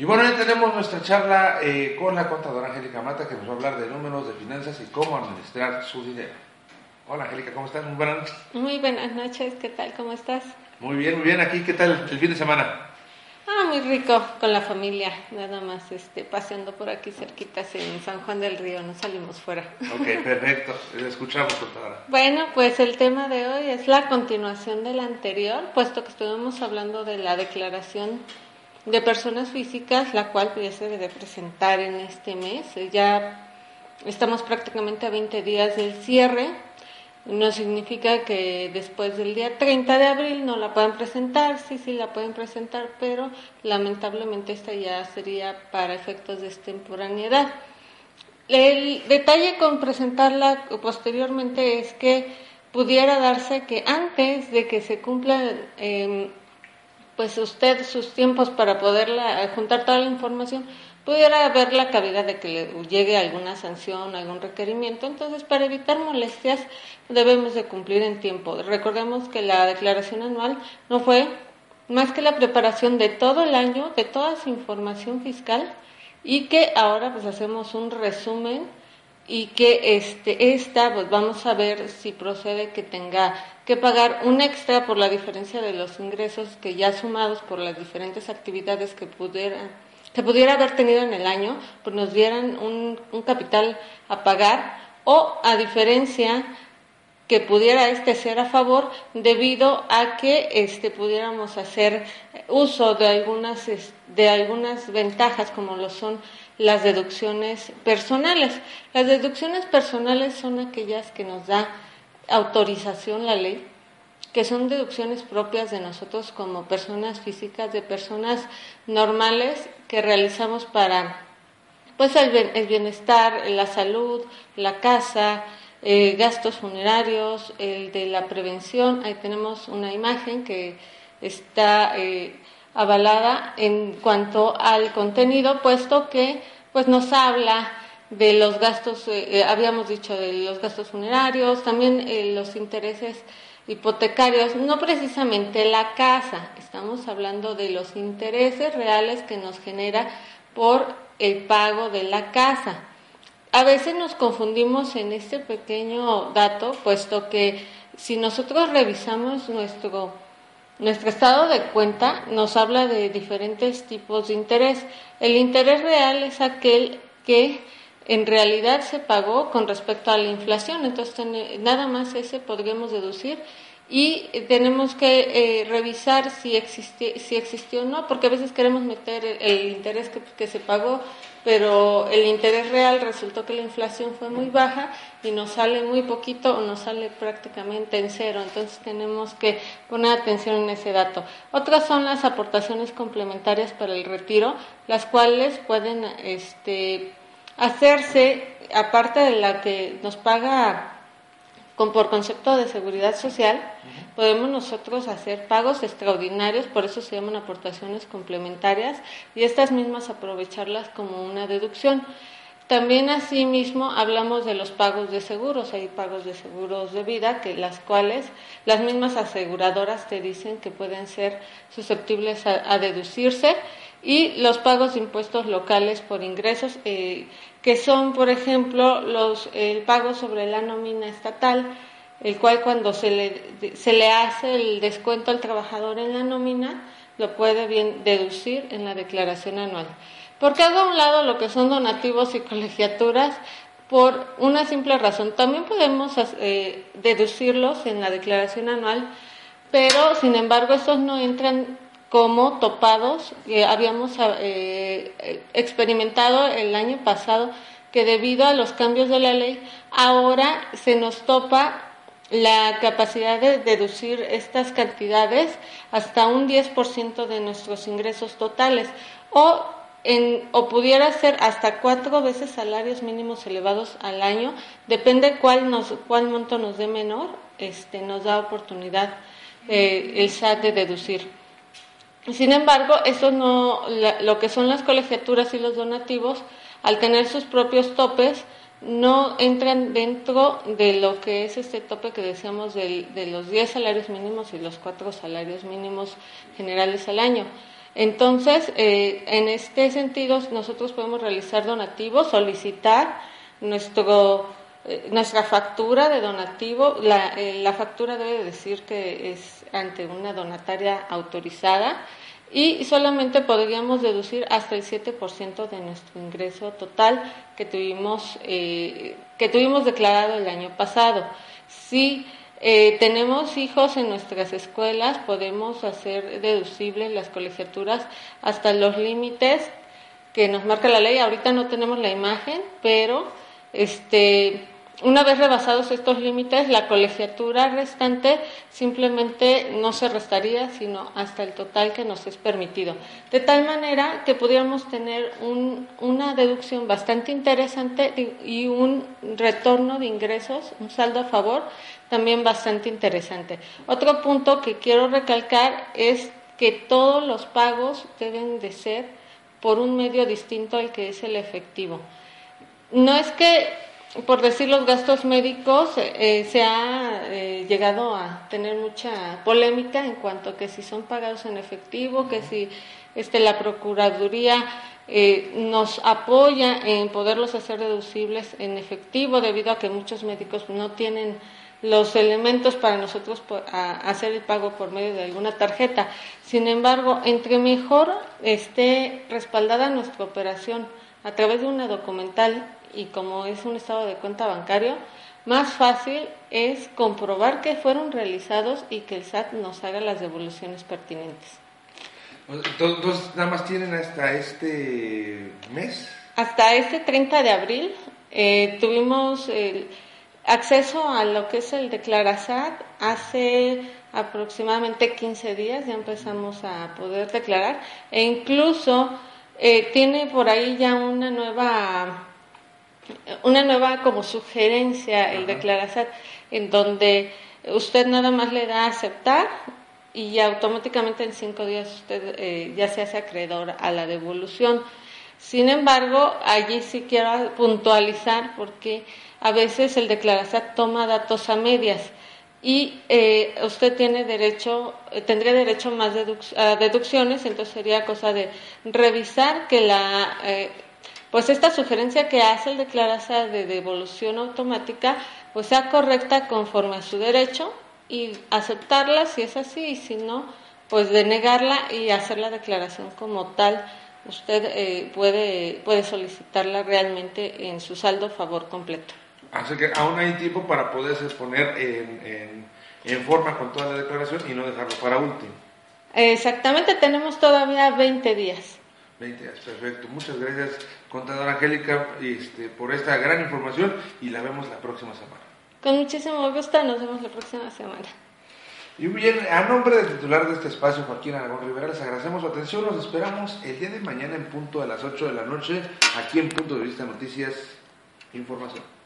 Y bueno, ya tenemos nuestra charla eh, con la contadora Angélica Mata que nos va a hablar de números, de finanzas y cómo administrar su dinero. Hola Angélica, ¿cómo estás? Muy buenas noches. Muy buenas noches, ¿qué tal? ¿Cómo estás? Muy bien, muy bien. Aquí, ¿qué tal el fin de semana? Ah, muy rico, con la familia, nada más este, paseando por aquí cerquitas en San Juan del Río, no salimos fuera. Ok, perfecto. Escuchamos, contadora. Bueno, pues el tema de hoy es la continuación del anterior, puesto que estuvimos hablando de la declaración de personas físicas, la cual se debe presentar en este mes. Ya estamos prácticamente a 20 días del cierre. No significa que después del día 30 de abril no la puedan presentar, sí, sí la pueden presentar, pero lamentablemente esta ya sería para efectos de extemporaneidad. El detalle con presentarla posteriormente es que pudiera darse que antes de que se cumpla eh, pues usted sus tiempos para poderla eh, juntar toda la información, pudiera haber la cavidad de que le llegue alguna sanción, algún requerimiento. Entonces, para evitar molestias, debemos de cumplir en tiempo. Recordemos que la declaración anual no fue más que la preparación de todo el año, de toda su información fiscal, y que ahora pues hacemos un resumen y que este, esta, pues vamos a ver si procede que tenga que pagar un extra por la diferencia de los ingresos que ya sumados por las diferentes actividades que pudiera, que pudiera haber tenido en el año, pues nos dieran un, un capital a pagar o a diferencia que pudiera este ser a favor debido a que este pudiéramos hacer uso de algunas de algunas ventajas como lo son las deducciones personales. Las deducciones personales son aquellas que nos da autorización la ley, que son deducciones propias de nosotros como personas físicas, de personas normales que realizamos para pues el, bienestar, la salud, la casa, eh, gastos funerarios, el de la prevención. Ahí tenemos una imagen que está eh, avalada en cuanto al contenido, puesto que pues nos habla de los gastos, eh, eh, habíamos dicho de los gastos funerarios, también eh, los intereses hipotecarios, no precisamente la casa, estamos hablando de los intereses reales que nos genera por el pago de la casa. A veces nos confundimos en este pequeño dato, puesto que si nosotros revisamos nuestro nuestro estado de cuenta nos habla de diferentes tipos de interés. El interés real es aquel que en realidad se pagó con respecto a la inflación, entonces nada más ese podríamos deducir y tenemos que eh, revisar si, existe, si existió o no, porque a veces queremos meter el, interés que, se pagó, pero el interés real resultó que la inflación fue muy baja y nos sale muy poquito o nos sale prácticamente en cero, entonces tenemos que poner atención en ese dato. Otras son las aportaciones complementarias para el retiro, las cuales pueden este, hacerse, aparte de la que nos paga con, por concepto de seguridad social, podemos nosotros hacer pagos extraordinarios, por eso se llaman aportaciones complementarias, y estas mismas aprovecharlas como una deducción. También asimismo hablamos de los pagos de seguros, hay pagos de seguros de vida que las cuales las mismas aseguradoras te dicen que pueden ser susceptibles a, deducirse y los pagos de impuestos locales por ingresos eh, que son, por ejemplo, los, el pago sobre la nómina estatal, el cual cuando se le, se le hace el descuento al trabajador en la nómina, lo puede bien deducir en la declaración anual. Porque hago a un lado lo que son donativos y colegiaturas por una simple razón. También podemos eh, deducirlos en la declaración anual, pero sin embargo estos no entran como topados. habíamos eh, experimentado el año pasado que debido a los cambios de la ley, ahora se nos topa la capacidad de deducir estas cantidades hasta un 10% de nuestros ingresos totales o, en, o pudiera ser hasta cuatro veces salarios mínimos elevados al año, depende cuál, nos, cuál monto nos dé menor, este, nos da oportunidad eh, el SAT de deducir. Sin embargo, eso no, lo que son las colegiaturas y los donativos, al tener sus propios topes, no entran dentro de lo que es este tope que decíamos de, los 10 salarios mínimos y los 4 salarios mínimos generales al año. Entonces, eh, en este sentido, nosotros podemos realizar donativos, solicitar nuestro, eh, nuestra factura de donativo. La, eh, la factura debe decir que es ante una donataria autorizada y solamente podríamos deducir hasta el 7% de nuestro ingreso total que tuvimos, que tuvimos declarado el año pasado. Si eh, tenemos hijos en nuestras escuelas, podemos hacer deducibles las colegiaturas hasta los límites que nos marca la ley. Ahorita no tenemos la imagen, pero este una vez rebasados estos límites, la colegiatura restante simplemente no se restaría, sino hasta el total que nos es permitido. De tal manera que pudiéramos tener una deducción bastante interesante y un retorno de ingresos, un saldo a favor, también bastante interesante. Otro punto que quiero recalcar es que todos los pagos deben de ser por un medio distinto al que es el efectivo. No es que por decir los gastos médicos, eh, se ha eh, llegado a tener mucha polémica en cuanto a que si son pagados en efectivo, que si este, la Procuraduría eh, nos apoya en poderlos hacer deducibles en efectivo, debido a que muchos médicos no tienen los elementos para nosotros hacer el pago por medio de alguna tarjeta. Sin embargo, entre mejor esté respaldada nuestra operación a través de una documental y como es un estado de cuenta bancario, más fácil es comprobar que fueron realizados y que el SAT nos haga las devoluciones pertinentes. Entonces, nada más tienen hasta este mes. Hasta este 30 de abril eh, tuvimos el acceso a lo que es el Declarasat. Hace aproximadamente 15 días ya empezamos a poder declarar e incluso eh, tiene por ahí ya una nueva una nueva como sugerencia el declarar en donde usted nada más le da a aceptar y automáticamente en cinco días usted eh, ya se hace acreedor a la devolución. Sin embargo, allí sí quiero puntualizar porque a veces el declarazat toma datos a medias y eh, usted tiene derecho, eh, tendría derecho más a deducciones, entonces sería cosa de revisar que la pues esta sugerencia que hace el declararse de devolución automática pues sea correcta conforme a su derecho y aceptarla si es así y si no pues denegarla y hacer la declaración como tal. Usted eh, puede puede solicitarla realmente en su saldo favor completo. Así que aún hay tiempo para poderse exponer en, en, en forma con toda la declaración y no dejarlo para último. Exactamente tenemos todavía 20 días 20 días, perfecto. Muchas gracias, contadora Angélica, este, por esta gran información y la vemos la próxima semana. Con muchísimo gusto, nos vemos la próxima semana. Y bien, a nombre del titular de este espacio, Joaquín Aragón Rivera, les agradecemos su atención. Los esperamos el día de mañana en punto de las 8 de la noche, aquí en Punto de Vista Noticias Información.